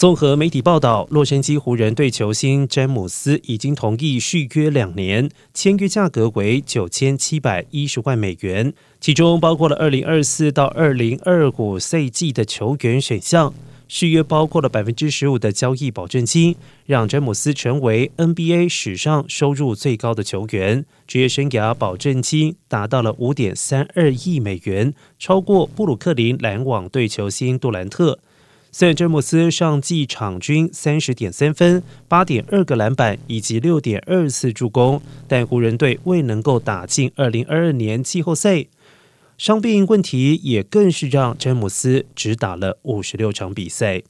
综合媒体报道，洛杉矶湖人队球星詹姆斯已经同意续约两年，签约价格为九千七百一十万美元，其中包括了二零二四到二零二五赛季的球员选项。续约包括了百分之十五的交易保证金，让詹姆斯成为 NBA 史上收入最高的球员，职业生涯保证金达到了五点三二亿美元，超过布鲁克林篮网队球星杜兰特。虽然詹姆斯上季场均三十点三分、八点二个篮板以及六点二次助攻，但湖人队未能够打进二零二二年季后赛。伤病问题也更是让詹姆斯只打了五十六场比赛。